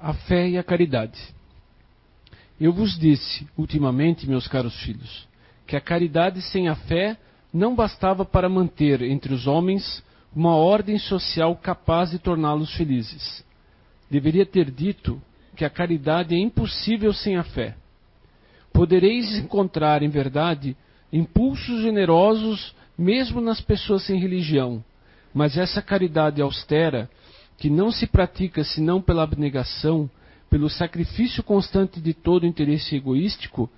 a fé e a caridade. Eu vos disse, ultimamente, meus caros filhos, que a caridade sem a fé não bastava para manter entre os homens uma ordem social capaz de torná-los felizes. Deveria ter dito que a caridade é impossível sem a fé. Podereis encontrar, em verdade, impulsos generosos mesmo nas pessoas sem religião, mas essa caridade austera, que não se pratica senão pela abnegação, pelo sacrifício constante de todo interesse egoístico,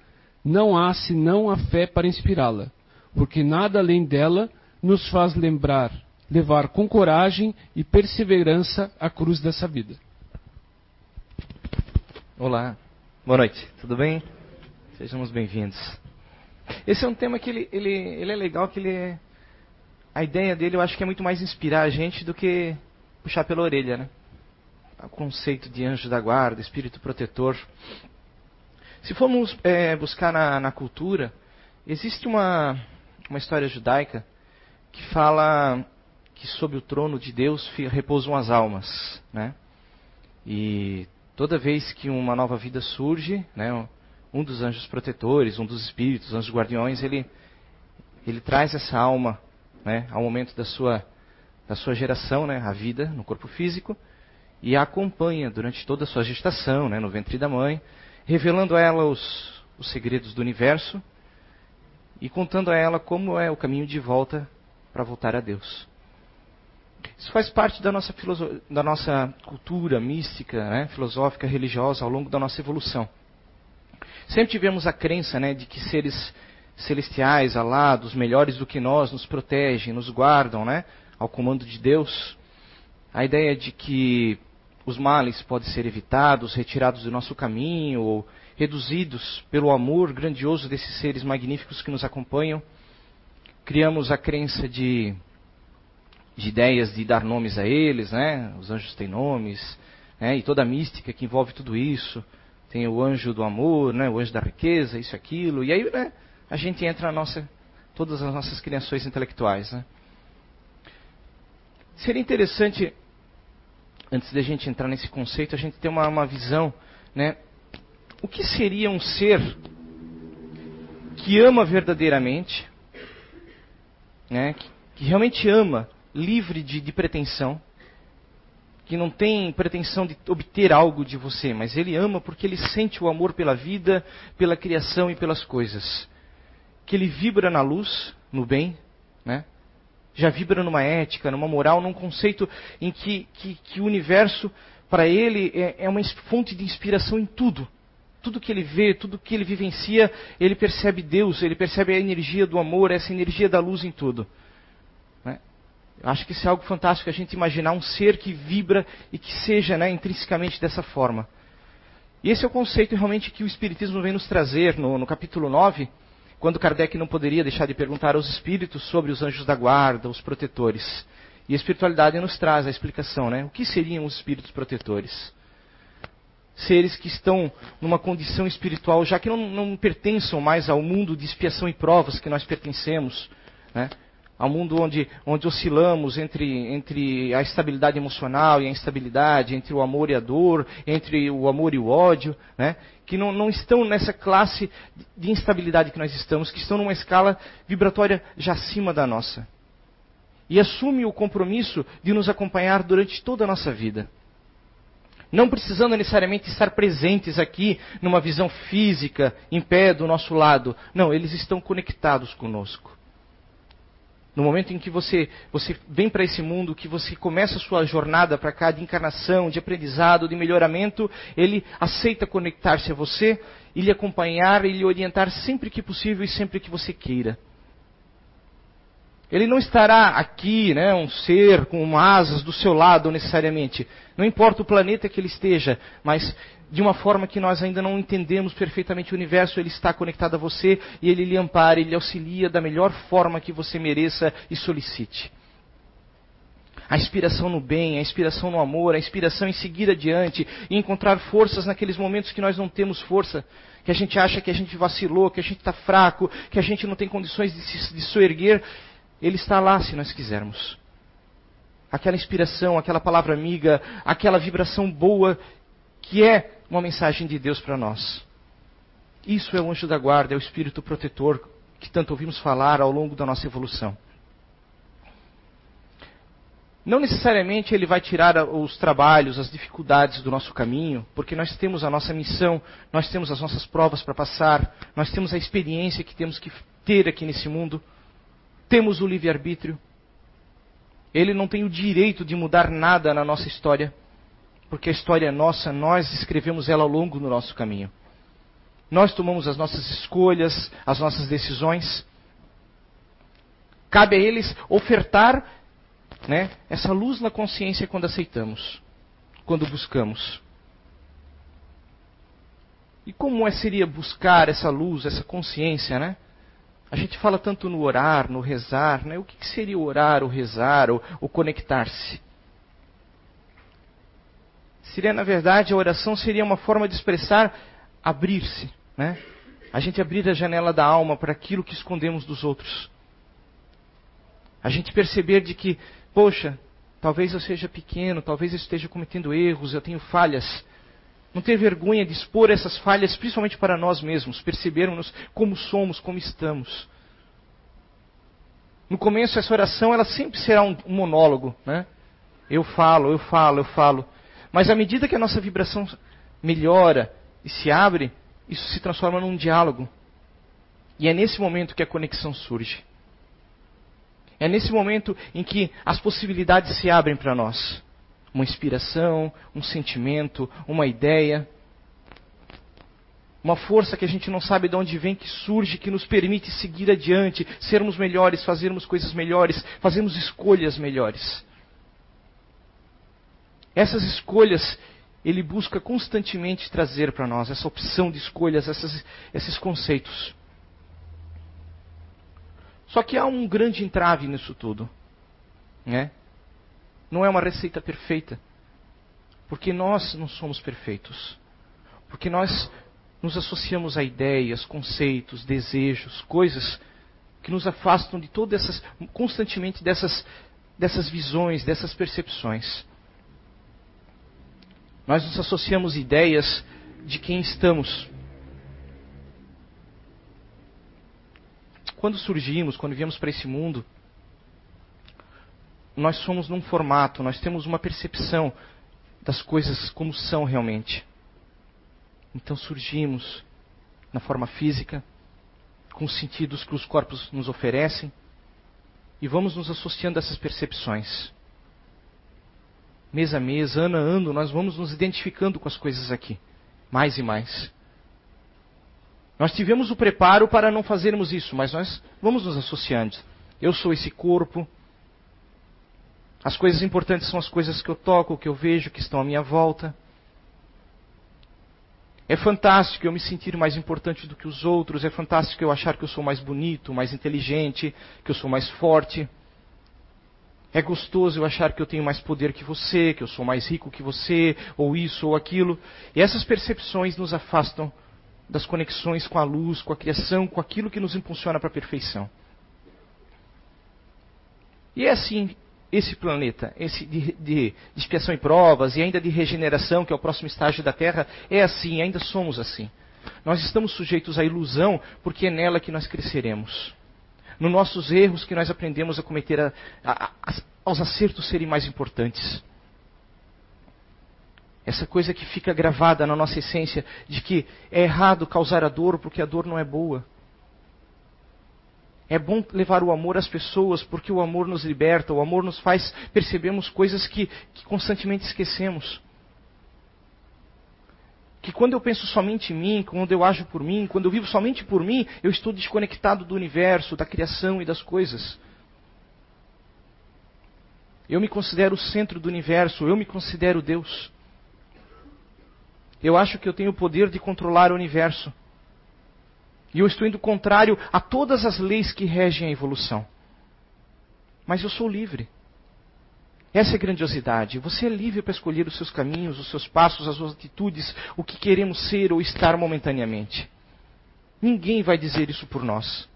não há senão a fé para inspirá-la, porque nada além dela nos faz lembrar, levar com coragem e perseverança a cruz dessa vida. Olá, boa noite, tudo bem? Sejamos bem-vindos. Esse é um tema que ele, ele, ele é legal, que ele é, a ideia dele eu acho que é muito mais inspirar a gente do que puxar pela orelha, né? O conceito de anjo da guarda, espírito protetor. Se formos é, buscar na, na, cultura, existe uma, uma história judaica que fala que sob o trono de Deus repousam as almas, né? E toda vez que uma nova vida surge, né, um dos anjos protetores, um dos espíritos, anjos guardiões, ele, ele traz essa alma né, ao momento da sua, da sua geração, né, a vida no corpo físico, e a acompanha durante toda a sua gestação, né, no ventre da mãe, revelando a ela os, os segredos do universo e contando a ela como é o caminho de volta para voltar a Deus. Isso faz parte da nossa, da nossa cultura mística, né, filosófica, religiosa ao longo da nossa evolução. Sempre tivemos a crença né, de que seres celestiais, alados, melhores do que nós, nos protegem, nos guardam, né, ao comando de Deus. A ideia de que os males podem ser evitados, retirados do nosso caminho, ou reduzidos pelo amor grandioso desses seres magníficos que nos acompanham. Criamos a crença de, de ideias de dar nomes a eles, né? Os anjos têm nomes, né? E toda a mística que envolve tudo isso tem o anjo do amor, né, o anjo da riqueza, isso aquilo. E aí né, a gente entra na nossa, todas as nossas criações intelectuais. Né. Seria interessante, antes da gente entrar nesse conceito, a gente ter uma, uma visão, né, o que seria um ser que ama verdadeiramente, né, que, que realmente ama, livre de, de pretensão, que não tem pretensão de obter algo de você, mas ele ama porque ele sente o amor pela vida, pela criação e pelas coisas. Que ele vibra na luz, no bem, né? Já vibra numa ética, numa moral, num conceito em que, que, que o universo, para ele, é, é uma fonte de inspiração em tudo. Tudo que ele vê, tudo que ele vivencia, ele percebe Deus, ele percebe a energia do amor, essa energia da luz em tudo. Eu acho que isso é algo fantástico a gente imaginar um ser que vibra e que seja né, intrinsecamente dessa forma. E esse é o conceito realmente que o Espiritismo vem nos trazer no, no capítulo 9, quando Kardec não poderia deixar de perguntar aos espíritos sobre os anjos da guarda, os protetores. E a espiritualidade nos traz a explicação, né? O que seriam os espíritos protetores? Seres que estão numa condição espiritual, já que não, não pertençam mais ao mundo de expiação e provas que nós pertencemos, né? Ao mundo onde, onde oscilamos entre, entre a estabilidade emocional e a instabilidade, entre o amor e a dor, entre o amor e o ódio, né? que não, não estão nessa classe de instabilidade que nós estamos, que estão numa escala vibratória já acima da nossa. E assume o compromisso de nos acompanhar durante toda a nossa vida. Não precisando necessariamente estar presentes aqui numa visão física, em pé do nosso lado. Não, eles estão conectados conosco. No momento em que você, você vem para esse mundo, que você começa a sua jornada para cá de encarnação, de aprendizado, de melhoramento, ele aceita conectar-se a você e lhe acompanhar e lhe orientar sempre que possível e sempre que você queira. Ele não estará aqui, né, um ser com asas do seu lado necessariamente. Não importa o planeta que ele esteja, mas de uma forma que nós ainda não entendemos perfeitamente o universo, ele está conectado a você e ele lhe ampara, ele lhe auxilia da melhor forma que você mereça e solicite. A inspiração no bem, a inspiração no amor, a inspiração em seguir adiante e encontrar forças naqueles momentos que nós não temos força, que a gente acha que a gente vacilou, que a gente está fraco, que a gente não tem condições de se, de se erguer. Ele está lá se nós quisermos. Aquela inspiração, aquela palavra amiga, aquela vibração boa que é uma mensagem de Deus para nós. Isso é o anjo da guarda, é o espírito protetor que tanto ouvimos falar ao longo da nossa evolução. Não necessariamente ele vai tirar os trabalhos, as dificuldades do nosso caminho, porque nós temos a nossa missão, nós temos as nossas provas para passar, nós temos a experiência que temos que ter aqui nesse mundo, temos o livre-arbítrio. Ele não tem o direito de mudar nada na nossa história, porque a história é nossa, nós escrevemos ela ao longo do nosso caminho. Nós tomamos as nossas escolhas, as nossas decisões. Cabe a eles ofertar né, essa luz na consciência quando aceitamos, quando buscamos. E como é, seria buscar essa luz, essa consciência, né? A gente fala tanto no orar, no rezar, né? O que, seria orar, o rezar, o, conectar-se? Seria, na verdade, a oração seria uma forma de expressar abrir-se, né? A gente abrir a janela da alma para aquilo que escondemos dos outros. A gente perceber de que Poxa, talvez eu seja pequeno, talvez eu esteja cometendo erros, eu tenho falhas. Não ter vergonha de expor essas falhas, principalmente para nós mesmos, percebermos como somos, como estamos. No começo, essa oração ela sempre será um, monólogo, né? Eu falo, eu falo, eu falo. Mas à medida que a nossa vibração melhora e se abre, isso se transforma num diálogo. E é nesse momento que a conexão surge. É nesse momento em que as possibilidades se abrem para nós. Uma inspiração, um sentimento, uma ideia. Uma força que a gente não sabe de onde vem, que surge, que nos permite seguir adiante, sermos melhores, fazermos coisas melhores, fazermos escolhas melhores. Essas escolhas ele busca constantemente trazer para nós, essa opção de escolhas, essas, esses conceitos. Só que há um grande entrave nisso tudo. Né? Não é uma receita perfeita. Porque nós não somos perfeitos. Porque nós nos associamos a ideias, conceitos, desejos, coisas que nos afastam de todas essas, constantemente dessas, dessas visões, dessas percepções. Nós nos associamos ideias de quem estamos, Quando surgimos, quando viemos para esse mundo, nós somos num formato, nós temos uma percepção das coisas como são realmente. Então surgimos na forma física, com os sentidos que os corpos nos oferecem, e vamos nos associando a essas percepções. Mês a mês, ano a ano, nós vamos nos identificando com as coisas aqui, mais e mais. Nós tivemos o preparo para não fazermos isso, mas nós vamos nos associando. Eu sou esse corpo. As coisas importantes são as coisas que eu toco, que eu vejo, que estão à minha volta. É fantástico eu me sentir mais importante do que os outros. É fantástico eu achar que eu sou mais bonito, mais inteligente, que eu sou mais forte. É gostoso eu achar que eu tenho mais poder que você, que eu sou mais rico que você, ou isso ou aquilo. E essas percepções nos afastam das conexões com a luz, com a criação, com aquilo que nos impulsiona para a perfeição. E é assim esse planeta, esse de, de, de, expiação e provas e ainda de regeneração, que é o próximo estágio da Terra, é assim, ainda somos assim. Nós estamos sujeitos à ilusão porque é nela que nós cresceremos. Nos nossos erros que nós aprendemos a cometer, a, a, a, aos acertos serem mais importantes. Essa coisa que fica gravada na nossa essência de que é errado causar a dor porque a dor não é boa. É bom levar o amor às pessoas porque o amor nos liberta, o amor nos faz percebermos coisas que, que constantemente esquecemos. Que quando eu penso somente em mim, quando eu ajo por mim, quando eu vivo somente por mim, eu estou desconectado do universo, da criação e das coisas. Eu me considero o centro do universo, eu me considero Deus. Eu acho que eu tenho o poder de controlar o universo. E eu estou indo contrário a todas as leis que regem a evolução. Mas eu sou livre. Essa é grandiosidade. Você é livre para escolher os seus caminhos, os seus passos, as suas atitudes, o que queremos ser ou estar momentaneamente. Ninguém vai dizer isso por nós.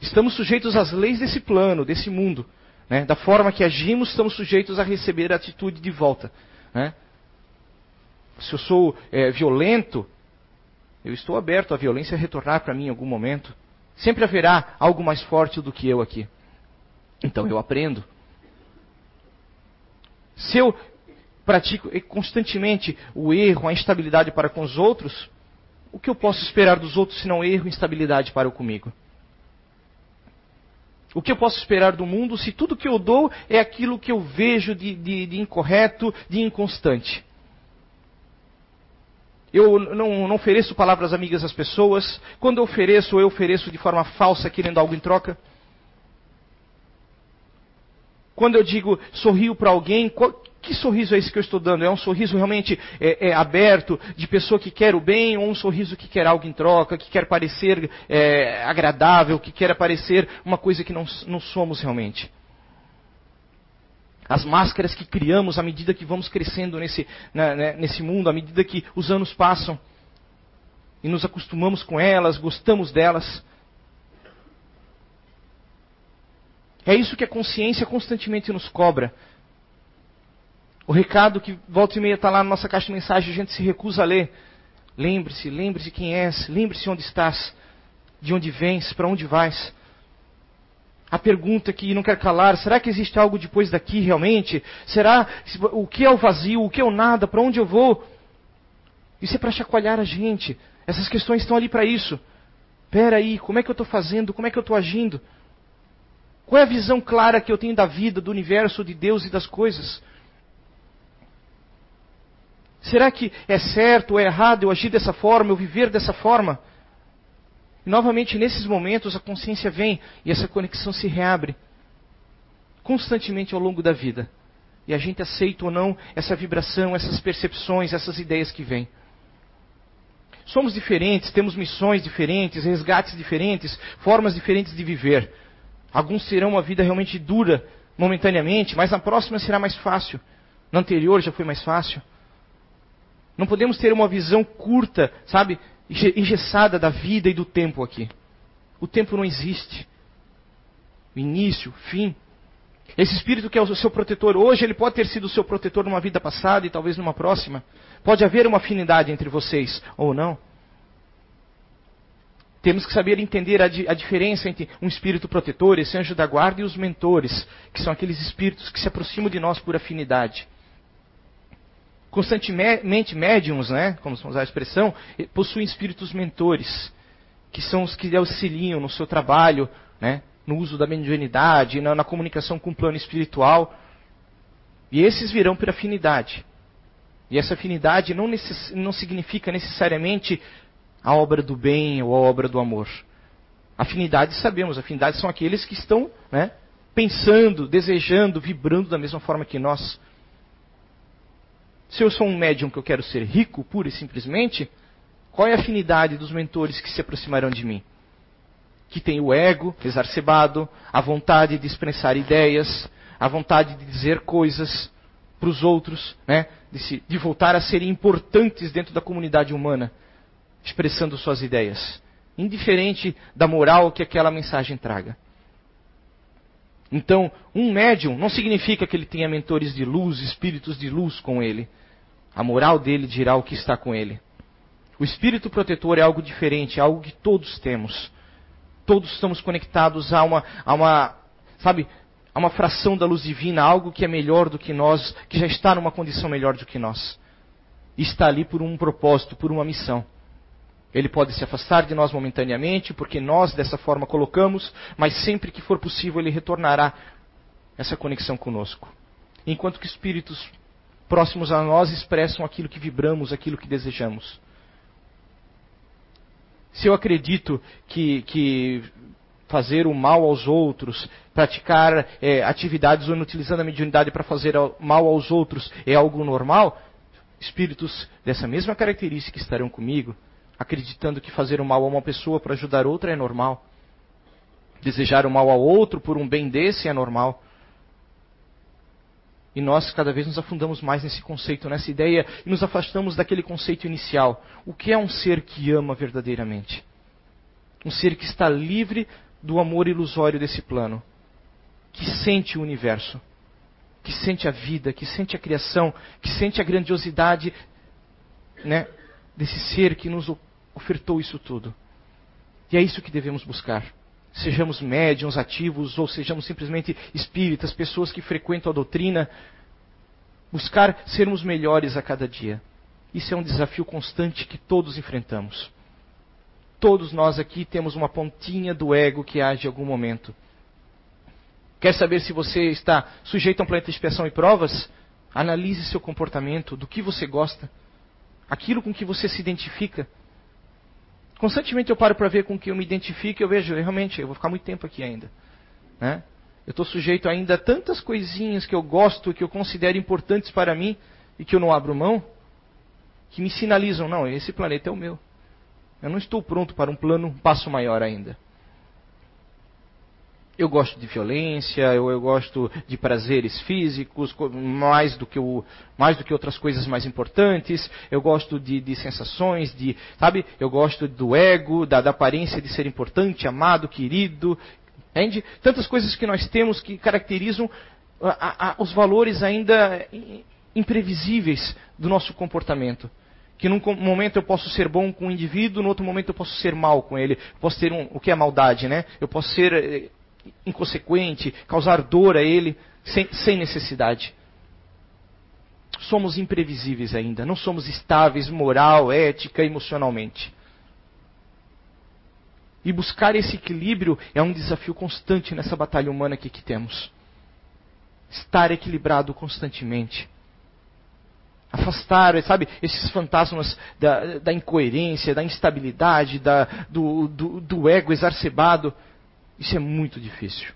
Estamos sujeitos às leis desse plano, desse mundo. Né? Da forma que agimos, estamos sujeitos a receber a atitude de volta. Né? se eu sou é, violento, eu estou aberto à violência retornar para mim em algum momento. Sempre haverá algo mais forte do que eu aqui. Então eu aprendo. Se eu pratico constantemente o erro, a instabilidade para com os outros, o que eu posso esperar dos outros se não erro e instabilidade para comigo? O que eu posso esperar do mundo se tudo que eu dou é aquilo que eu vejo de, de, de incorreto, de inconstante? Eu não, não, ofereço palavras amigas às pessoas. Quando eu ofereço, eu ofereço de forma falsa, querendo algo em troca. Quando eu digo sorrio para alguém, que sorriso é esse que eu estou dando? É um sorriso realmente é, é, aberto, de pessoa que quer o bem, ou um sorriso que quer algo em troca, que quer parecer é, agradável, que quer parecer uma coisa que não, não somos realmente? As máscaras que criamos à medida que vamos crescendo nesse, né, nesse mundo, à medida que os anos passam e nos acostumamos com elas, gostamos delas. É isso que a consciência constantemente nos cobra. O recado que volta e meia está lá na nossa caixa de mensagem, a gente se recusa a ler. Lembre-se, lembre-se quem és, lembre-se onde estás, de onde vens, para onde vais. A pergunta que não quer calar, será que existe algo depois daqui realmente? Será o que é o vazio, o que é o nada, para onde eu vou? Isso é para chacoalhar a gente. Essas questões estão ali para isso. Espera aí, como é que eu estou fazendo? Como é que eu estou agindo? Qual é a visão clara que eu tenho da vida, do universo, de Deus e das coisas? Será que é certo ou é errado eu agir dessa forma, eu viver dessa forma? E novamente, nesses momentos, a consciência vem e essa conexão se reabre constantemente ao longo da vida. E a gente aceita ou não essa vibração, essas percepções, essas ideias que vêm. Somos diferentes, temos missões diferentes, resgates diferentes, formas diferentes de viver. Alguns terão uma vida realmente dura momentaneamente, mas na próxima será mais fácil. Na anterior já foi mais fácil. Não podemos ter uma visão curta, sabe, engessada da vida e do tempo aqui. O tempo não existe. O início, fim. Esse espírito que é o seu protetor hoje, ele pode ter sido o seu protetor numa vida passada e talvez numa próxima. Pode haver uma afinidade entre vocês ou não. Temos que saber entender a, a, diferença entre um espírito protetor, esse anjo da guarda, e os mentores, que são aqueles espíritos que se aproximam de nós por afinidade constantemente médiums, né, como usar a expressão, possuem espíritos mentores, que são os que auxiliam no seu trabalho, né, no uso da mediunidade, na, na comunicação com o plano espiritual. E esses virão por afinidade. E essa afinidade não, necess, não significa necessariamente a obra do bem ou a obra do amor. Afinidade sabemos, afinidades são aqueles que estão né, pensando, desejando, vibrando da mesma forma que nós. Se eu sou um médium que eu quero ser rico, pura e simplesmente, qual é a afinidade dos mentores que se aproximarão de mim? Que tem o ego exacerbado, a vontade de expressar ideias, a vontade de dizer coisas para os outros, né? de, se, de voltar a serem importantes dentro da comunidade humana, expressando suas ideias, indiferente da moral que aquela mensagem traga. Então, um médium não significa que ele tenha mentores de luz, espíritos de luz com ele. A moral dele dirá o que está com ele. O espírito protetor é algo diferente, é algo que todos temos. Todos estamos conectados a uma, a uma, sabe, a uma fração da luz divina, algo que é melhor do que nós, que já está numa condição melhor do que nós. Está ali por um propósito, por uma missão. Ele pode se afastar de nós momentaneamente, porque nós dessa forma colocamos, mas sempre que for possível ele retornará essa conexão conosco. Enquanto que espíritos próximos a nós expressam aquilo que vibramos, aquilo que desejamos. Se eu acredito que, que fazer o mal aos outros, praticar é, atividades ou utilizando a mediunidade para fazer mal aos outros é algo normal, espíritos dessa mesma característica estarão comigo, acreditando que fazer o mal a uma pessoa para ajudar outra é normal. Desejar o mal ao outro por um bem desse é normal. E nós cada vez nos afundamos mais nesse conceito, nessa ideia, e nos afastamos daquele conceito inicial. O que é um ser que ama verdadeiramente? Um ser que está livre do amor ilusório desse plano, que sente o universo, que sente a vida, que sente a criação, que sente a grandiosidade né, desse ser que nos ofertou isso tudo. E é isso que devemos buscar. Sejamos médiums ativos ou sejamos simplesmente espíritas, pessoas que frequentam a doutrina, buscar sermos melhores a cada dia. Isso é um desafio constante que todos enfrentamos. Todos nós aqui temos uma pontinha do ego que age em algum momento. Quer saber se você está sujeito a um planeta de expiação e provas? Analise seu comportamento, do que você gosta, aquilo com que você se identifica. Constantemente eu paro para ver com que eu me identifico e eu vejo, realmente, eu vou ficar muito tempo aqui ainda. Né? Eu estou sujeito ainda a tantas coisinhas que eu gosto, que eu considero importantes para mim e que eu não abro mão, que me sinalizam, não, esse planeta é o meu. Eu não estou pronto para um plano, um passo maior ainda. Eu gosto de violência, eu, eu, gosto de prazeres físicos, mais do, que o, mais do que outras coisas mais importantes. Eu gosto de, de sensações, de, sabe? Eu gosto do ego, da, da aparência de ser importante, amado, querido. Entende? Tantas coisas que nós temos que caracterizam a, a, os valores ainda imprevisíveis do nosso comportamento. Que num momento eu posso ser bom com o indivíduo, no outro momento eu posso ser mal com ele. posso ter um, o que é maldade, né? Eu posso ser eh, inconsequente, causar dor a ele sem, sem necessidade. Somos imprevisíveis ainda, não somos estáveis moral, ética, emocionalmente. E buscar esse equilíbrio é um desafio constante nessa batalha humana aqui que temos. Estar equilibrado constantemente. Afastar, sabe, esses fantasmas da, da incoerência, da instabilidade, da, do, do, do ego exacerbado isso é muito difícil.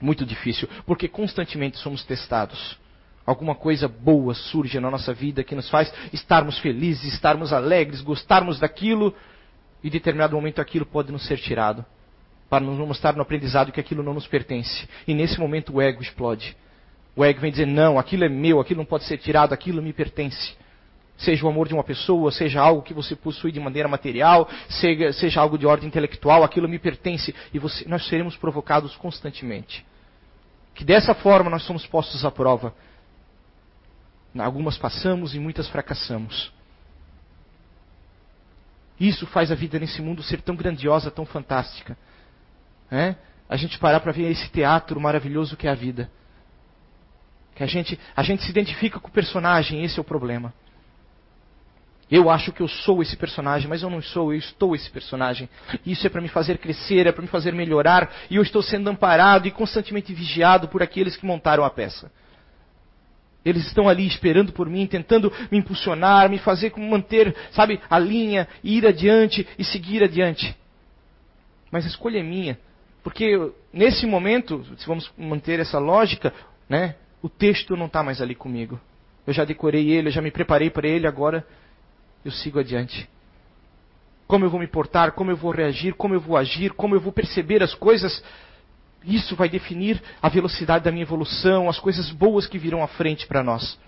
Muito difícil, porque constantemente somos testados. Alguma coisa boa surge na nossa vida que nos faz estarmos felizes, estarmos alegres, gostarmos daquilo, e em determinado momento aquilo pode nos ser tirado, para nos mostrar no aprendizado que aquilo não nos pertence. E nesse momento o ego explode. O ego vem dizer: não, aquilo é meu, aquilo não pode ser tirado, aquilo me pertence seja o amor de uma pessoa, seja algo que você possui de maneira material, seja, seja algo de ordem intelectual, aquilo me pertence e você, nós seremos provocados constantemente. Que dessa forma nós somos postos à prova. Algumas passamos e muitas fracassamos. Isso faz a vida nesse mundo ser tão grandiosa, tão fantástica. É? A gente parar para ver esse teatro maravilhoso que é a vida. Que a gente, a gente se identifica com o personagem, esse é o problema. Eu acho que eu sou esse personagem, mas eu não sou, eu estou esse personagem. Isso é para me fazer crescer, é para me fazer melhorar, e eu estou sendo amparado e constantemente vigiado por aqueles que montaram a peça. Eles estão ali esperando por mim, tentando me impulsionar, me fazer manter, sabe, a linha, ir adiante e seguir adiante. Mas a escolha é minha, porque nesse momento, se vamos manter essa lógica, né, o texto não está mais ali comigo. Eu já decorei ele, eu já me preparei para ele, agora eu sigo adiante. Como eu vou me portar, como eu vou reagir, como eu vou agir, como eu vou perceber as coisas, isso vai definir a velocidade da minha evolução, as coisas boas que virão à frente para nós.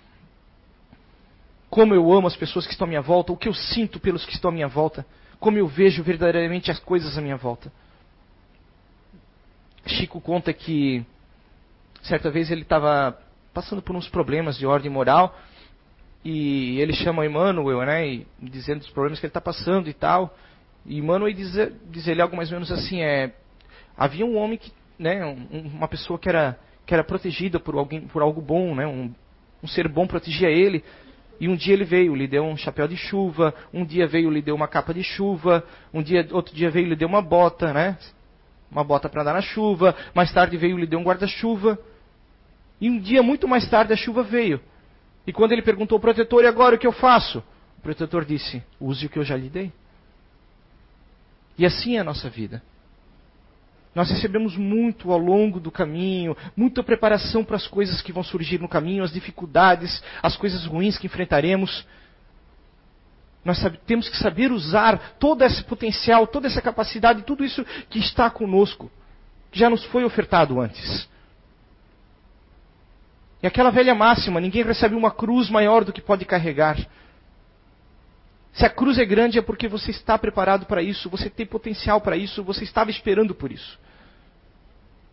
Como eu amo as pessoas que estão à minha volta, o que eu sinto pelos que estão à minha volta, como eu vejo verdadeiramente as coisas à minha volta. Chico conta que certa vez ele estava passando por uns problemas de ordem moral e ele chama Emmanuel, né, e, dizendo os problemas que ele está passando e tal. E Emmanuel diz, diz ele algo mais ou menos assim, é, havia um homem que, né, um, uma pessoa que era, que era protegida por alguém, por algo bom, né, um, um ser bom protegia ele. E um dia ele veio, lhe deu um chapéu de chuva, um dia veio, lhe deu uma capa de chuva, um dia, outro dia veio, lhe deu uma bota, né, uma bota para andar na chuva. Mais tarde veio, lhe deu um guarda-chuva. E um dia muito mais tarde a chuva veio. E quando ele perguntou ao protetor, e agora o que eu faço? O protetor disse: use o que eu já lhe dei. E assim é a nossa vida. Nós recebemos muito ao longo do caminho, muita preparação para as coisas que vão surgir no caminho, as dificuldades, as coisas ruins que enfrentaremos. Nós temos que saber usar todo esse potencial, toda essa capacidade, tudo isso que está conosco, que já nos foi ofertado antes. E aquela velha máxima: ninguém recebe uma cruz maior do que pode carregar. Se a cruz é grande é porque você está preparado para isso, você tem potencial para isso, você estava esperando por isso.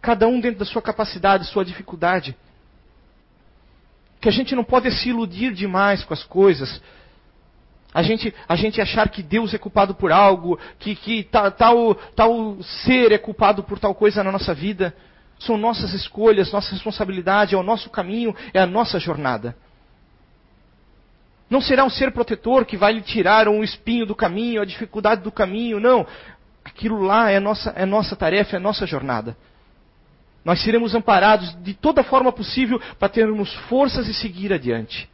Cada um dentro da sua capacidade, sua dificuldade. Que a gente não pode se iludir demais com as coisas. A gente, a gente achar que Deus é culpado por algo, que, que tal, tal, tal ser é culpado por tal coisa na nossa vida. São nossas escolhas, nossa responsabilidade, é o nosso caminho, é a nossa jornada. Não será um ser protetor que vai lhe tirar um espinho do caminho, a dificuldade do caminho, não. Aquilo lá é nossa, é nossa tarefa, é nossa jornada. Nós seremos amparados de toda forma possível para termos forças e seguir adiante.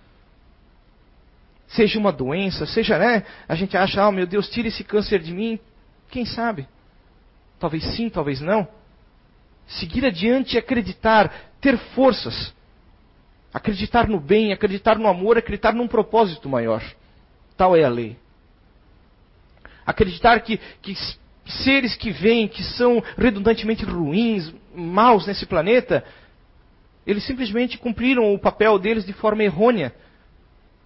Seja uma doença, seja, né? A gente acha, oh meu Deus, tira esse câncer de mim. Quem sabe? Talvez sim, talvez não. Seguir adiante e acreditar, ter forças. Acreditar no bem, acreditar no amor, acreditar num propósito maior. Tal é a lei. Acreditar que, que seres que vêm, que são redundantemente ruins, maus nesse planeta, eles simplesmente cumpriram o papel deles de forma errônea.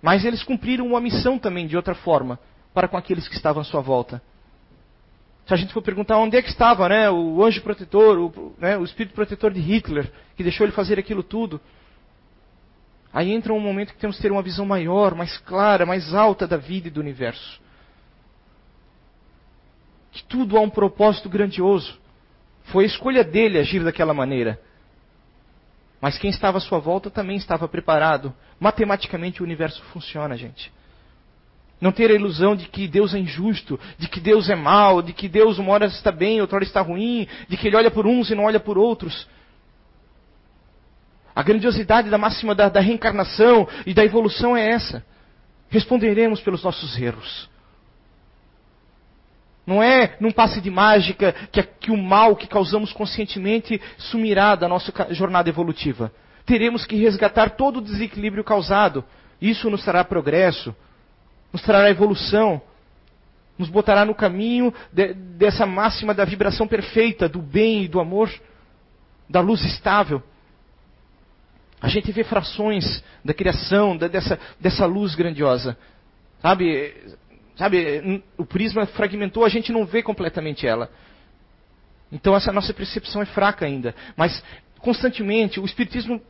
Mas eles cumpriram uma missão também de outra forma, para com aqueles que estavam à sua volta. Se a gente for perguntar onde é que estava né, o anjo protetor, o, né, o espírito protetor de Hitler, que deixou ele fazer aquilo tudo, aí entra um momento que temos que ter uma visão maior, mais clara, mais alta da vida e do universo que tudo há um propósito grandioso. Foi a escolha dele agir daquela maneira. Mas quem estava à sua volta também estava preparado. Matematicamente o universo funciona, gente. Não ter a ilusão de que Deus é injusto, de que Deus é mau, de que Deus uma hora está bem, outra hora está ruim, de que Ele olha por uns e não olha por outros. A grandiosidade da máxima da, da reencarnação e da evolução é essa. Responderemos pelos nossos erros. Não é num passe de mágica que, que o mal que causamos conscientemente sumirá da nossa jornada evolutiva. Teremos que resgatar todo o desequilíbrio causado. Isso nos trará progresso, nos trará evolução, nos botará no caminho de, dessa máxima da vibração perfeita, do bem e do amor, da luz estável. A gente vê frações da criação, da, dessa, dessa luz grandiosa. Sabe, Sabe, o prisma fragmentou, a gente não vê completamente ela. Então essa nossa percepção é fraca ainda. Mas constantemente o Espiritismo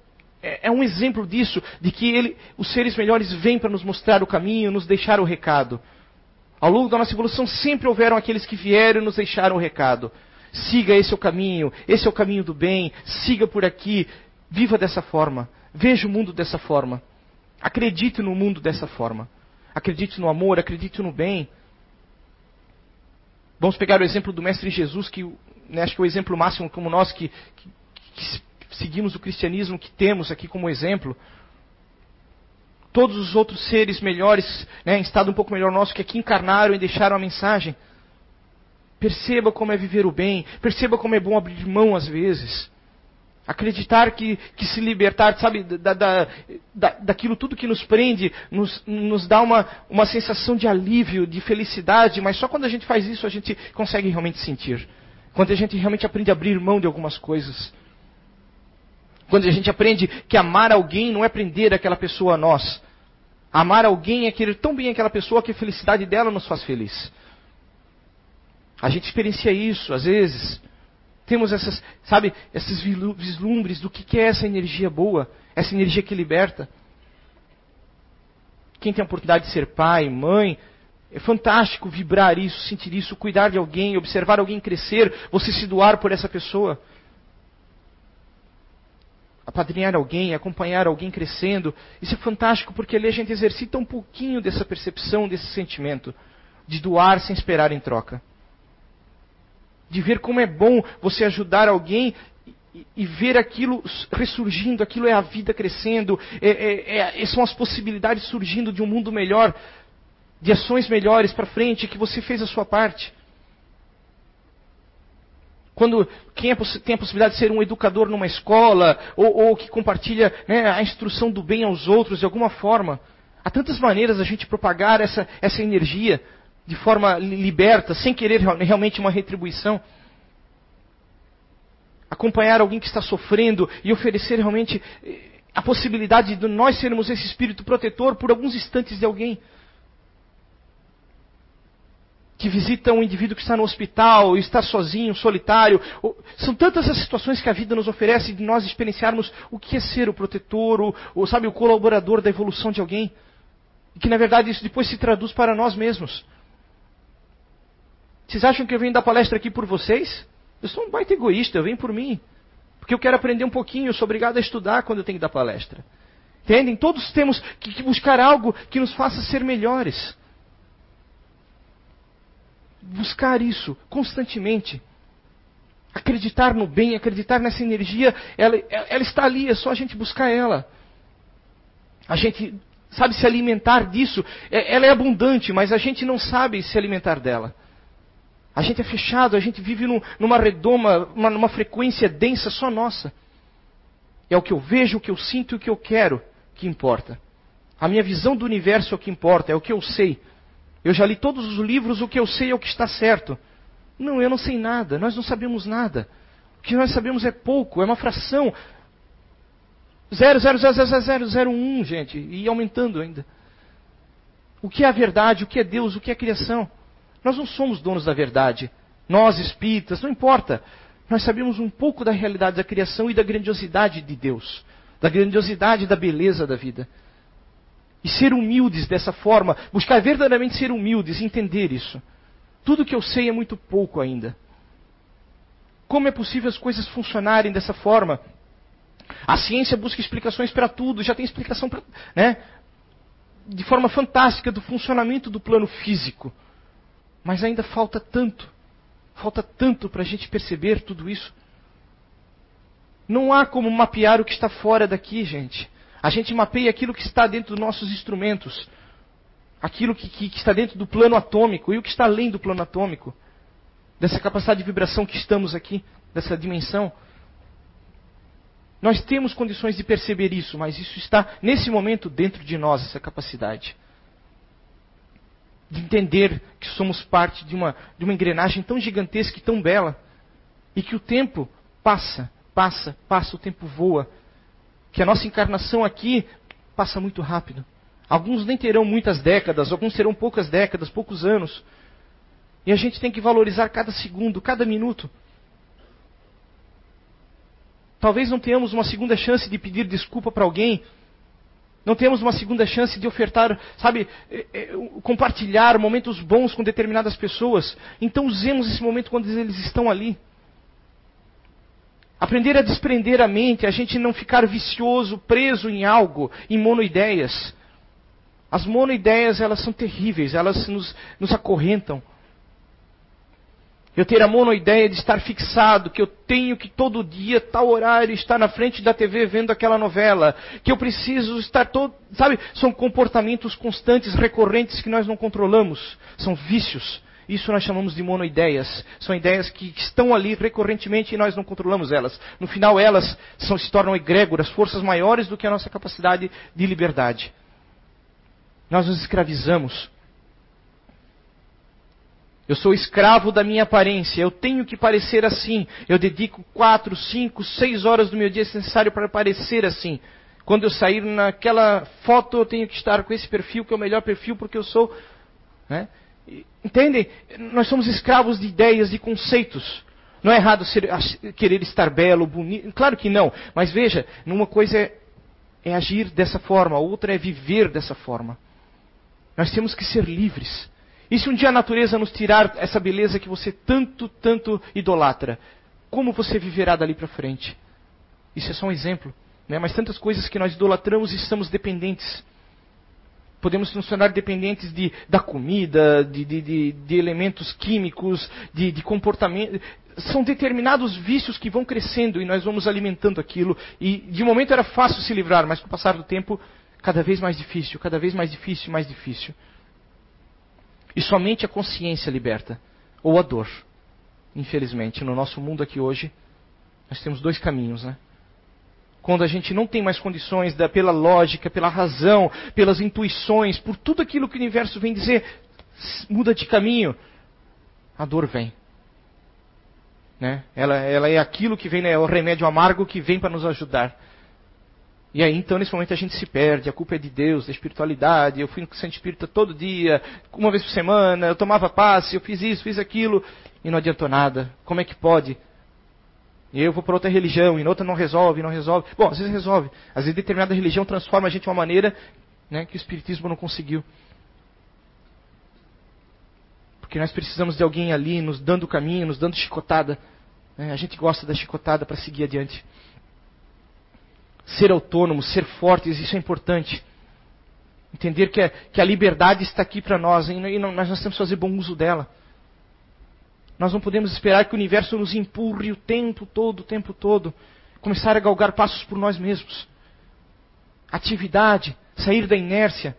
é, é um exemplo disso, de que ele, os seres melhores vêm para nos mostrar o caminho, nos deixar o recado. Ao longo da nossa evolução sempre houveram aqueles que vieram e nos deixaram o recado. Siga esse é o caminho, esse é o caminho do bem, siga por aqui, viva dessa forma, veja o mundo dessa forma, acredite no mundo dessa forma. Acredite no amor, acredite no bem. Vamos pegar o exemplo do Mestre Jesus, que né, acho que é o exemplo máximo como nós que, que, que seguimos o cristianismo, que temos aqui como exemplo. Todos os outros seres melhores, né, em estado um pouco melhor nosso, que aqui encarnaram e deixaram a mensagem. Perceba como é viver o bem, perceba como é bom abrir mão às vezes. Acreditar que, que se libertar, sabe, da, da, da, daquilo tudo que nos prende, nos, nos dá uma, uma sensação de alívio, de felicidade, mas só quando a gente faz isso a gente consegue realmente sentir. Quando a gente realmente aprende a abrir mão de algumas coisas. Quando a gente aprende que amar alguém não é prender aquela pessoa a nós. Amar alguém é querer tão bem aquela pessoa que a felicidade dela nos faz feliz. A gente experiencia isso, às vezes. Temos essas, sabe, esses vislumbres do que é essa energia boa, essa energia que liberta. Quem tem a oportunidade de ser pai, mãe, é fantástico vibrar isso, sentir isso, cuidar de alguém, observar alguém crescer, você se doar por essa pessoa. Apadrinhar alguém, acompanhar alguém crescendo. Isso é fantástico porque ali a gente exercita um pouquinho dessa percepção, desse sentimento de doar sem esperar em troca de ver como é bom você ajudar alguém e, e ver aquilo ressurgindo, aquilo é a vida crescendo, é, é, é, são as possibilidades surgindo de um mundo melhor, de ações melhores para frente, que você fez a sua parte. Quando quem é, tem a possibilidade de ser um educador numa escola, ou, ou que compartilha né, a instrução do bem aos outros de alguma forma, há tantas maneiras a gente propagar essa, essa energia de forma liberta, sem querer realmente uma retribuição. Acompanhar alguém que está sofrendo e oferecer realmente eh, a possibilidade de nós sermos esse espírito protetor por alguns instantes de alguém que visita um indivíduo que está no hospital, está sozinho, solitário. São tantas as situações que a vida nos oferece de nós experienciarmos o que é ser o protetor, o, sabe, o colaborador da evolução de alguém que na verdade isso depois se traduz para nós mesmos. Vocês acham que eu venho dar palestra aqui por vocês? Eu sou um baita egoísta, eu venho por mim. Porque eu quero aprender um pouquinho, eu sou obrigado a estudar quando eu tenho que dar palestra. Entendem? Todos temos que buscar algo que nos faça ser melhores. Buscar isso constantemente. Acreditar no bem, acreditar nessa energia, ela, ela está ali, é só a gente buscar ela. A gente sabe se alimentar disso. É, ela é abundante, mas a gente não sabe se alimentar dela. A gente é fechado, a gente vive num, numa redoma, uma, numa frequência densa só nossa. É o que eu vejo, o que eu sinto e o que eu quero que importa. A minha visão do universo é o que importa, é o que eu sei. Eu já li todos os livros, o que eu sei é o que está certo. Não, eu não sei nada, nós não sabemos nada. O que nós sabemos é pouco, é uma fração. 0,00001, gente, e aumentando ainda. O que é a verdade, o que é Deus, o que é a criação? Nós não somos donos da verdade. Nós, espíritas, não importa. Nós sabemos um pouco da realidade da criação e da grandiosidade de Deus, da grandiosidade da beleza da vida. E ser humildes dessa forma, buscar verdadeiramente ser humildes, entender isso. Tudo que eu sei é muito pouco ainda. Como é possível as coisas funcionarem dessa forma? A ciência busca explicações para tudo, já tem explicação né, de forma fantástica do funcionamento do plano físico. Mas ainda falta tanto, falta tanto para a gente perceber tudo isso. Não há como mapear o que está fora daqui, gente. A gente mapeia aquilo que está dentro dos nossos instrumentos, aquilo que, que, que está dentro do plano atômico e o que está além do plano atômico, dessa capacidade de vibração que estamos aqui, dessa dimensão. Nós temos condições de perceber isso, mas isso está, nesse momento, dentro de nós, essa capacidade de entender que somos parte de uma, de uma engrenagem tão gigantesca e tão bela, e que o tempo passa, passa, passa, o tempo voa, que a nossa encarnação aqui passa muito rápido. Alguns nem terão muitas décadas, alguns terão poucas décadas, poucos anos. E a gente tem que valorizar cada segundo, cada minuto. Talvez não tenhamos uma segunda chance de pedir desculpa para alguém não temos uma segunda chance de ofertar, sabe, é, é, compartilhar momentos bons com determinadas pessoas. Então usemos esse momento quando eles estão ali. Aprender a desprender a mente, a gente não ficar vicioso, preso em algo, em monoideias. As monoideias, elas são terríveis, elas nos, nos acorrentam. Eu ter a monoideia de estar fixado, que eu tenho que todo dia, tal horário, estar na frente da TV vendo aquela novela, que eu preciso estar todo. Sabe? São comportamentos constantes, recorrentes que nós não controlamos. São vícios. Isso nós chamamos de monoideias. São ideias que estão ali recorrentemente e nós não controlamos elas. No final, elas são, se tornam egrégoras, forças maiores do que a nossa capacidade de liberdade. Nós nos escravizamos eu sou escravo da minha aparência. Eu tenho que parecer assim. Eu dedico quatro, cinco, seis horas do meu dia necessário para parecer assim. Quando eu sair naquela foto, eu tenho que estar com esse perfil, que é o melhor perfil, porque eu sou. Né? Entendem? Nós somos escravos de ideias, de conceitos. Não é errado ser, querer estar belo, bonito. Claro que não. Mas veja, uma coisa é, é agir dessa forma, outra é viver dessa forma. Nós temos que ser livres. E se um dia a natureza nos tirar essa beleza que você tanto, tanto idolatra, como você viverá dali para frente? Isso é só um exemplo. Né? Mas tantas coisas que nós idolatramos e estamos dependentes. Podemos tornar dependentes de, da comida, de, de, de, elementos químicos, de, de comportamento. São determinados vícios que vão crescendo e nós vamos alimentando aquilo. E de momento era fácil se livrar, mas com o passar do tempo, cada vez mais difícil, cada vez mais difícil, mais difícil. E somente a consciência liberta, ou a dor. Infelizmente, no nosso mundo aqui hoje, nós temos dois caminhos, né? Quando a gente não tem mais condições da, pela lógica, pela razão, pelas intuições, por tudo aquilo que o universo vem dizer, muda de caminho, a dor vem. Né? Ela, ela é aquilo que vem, né? é o remédio amargo que vem para nos ajudar. E aí, então, nesse momento a gente se perde, a culpa é de Deus, da espiritualidade. Eu fui no centro espírita todo dia, uma vez por semana, eu tomava passe, eu fiz isso, fiz aquilo, e não adiantou nada. Como é que pode? E eu vou para outra religião, e outra não resolve, não resolve. Bom, às vezes resolve. Às vezes determinada religião transforma a gente de uma maneira né, que o Espiritismo não conseguiu. Porque nós precisamos de alguém ali nos dando o caminho, nos dando chicotada. Né? A gente gosta da chicotada para seguir adiante. Ser autônomo, ser fortes, isso é importante. Entender que a, que a liberdade está aqui para nós e nós, nós temos que fazer bom uso dela. Nós não podemos esperar que o universo nos empurre o tempo todo, o tempo todo. Começar a galgar passos por nós mesmos. Atividade, sair da inércia.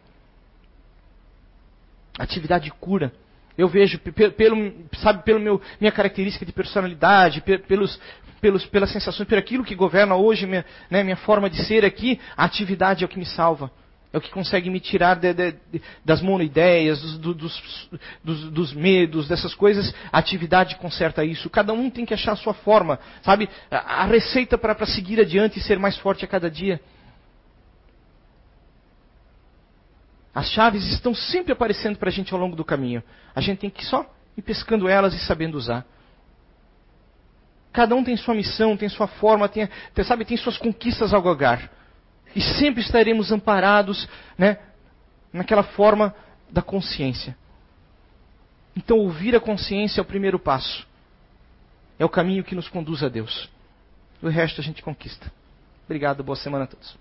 Atividade cura. Eu vejo, pelo, sabe, pela minha característica de personalidade, pelos, pelos, pelas sensações, por aquilo que governa hoje minha, né, minha forma de ser aqui, a atividade é o que me salva. É o que consegue me tirar de, de, de, das monoideias, dos, dos, dos, dos, medos, dessas coisas. A atividade conserta isso. Cada um tem que achar a sua forma, sabe? A, a receita para seguir adiante e ser mais forte a cada dia. As chaves estão sempre aparecendo para a gente ao longo do caminho. A gente tem que só ir pescando elas e sabendo usar. Cada um tem sua missão, tem sua forma, tem, sabe, tem suas conquistas ao galgar. E sempre estaremos amparados né, naquela forma da consciência. Então, ouvir a consciência é o primeiro passo. É o caminho que nos conduz a Deus. O resto a gente conquista. Obrigado, boa semana a todos.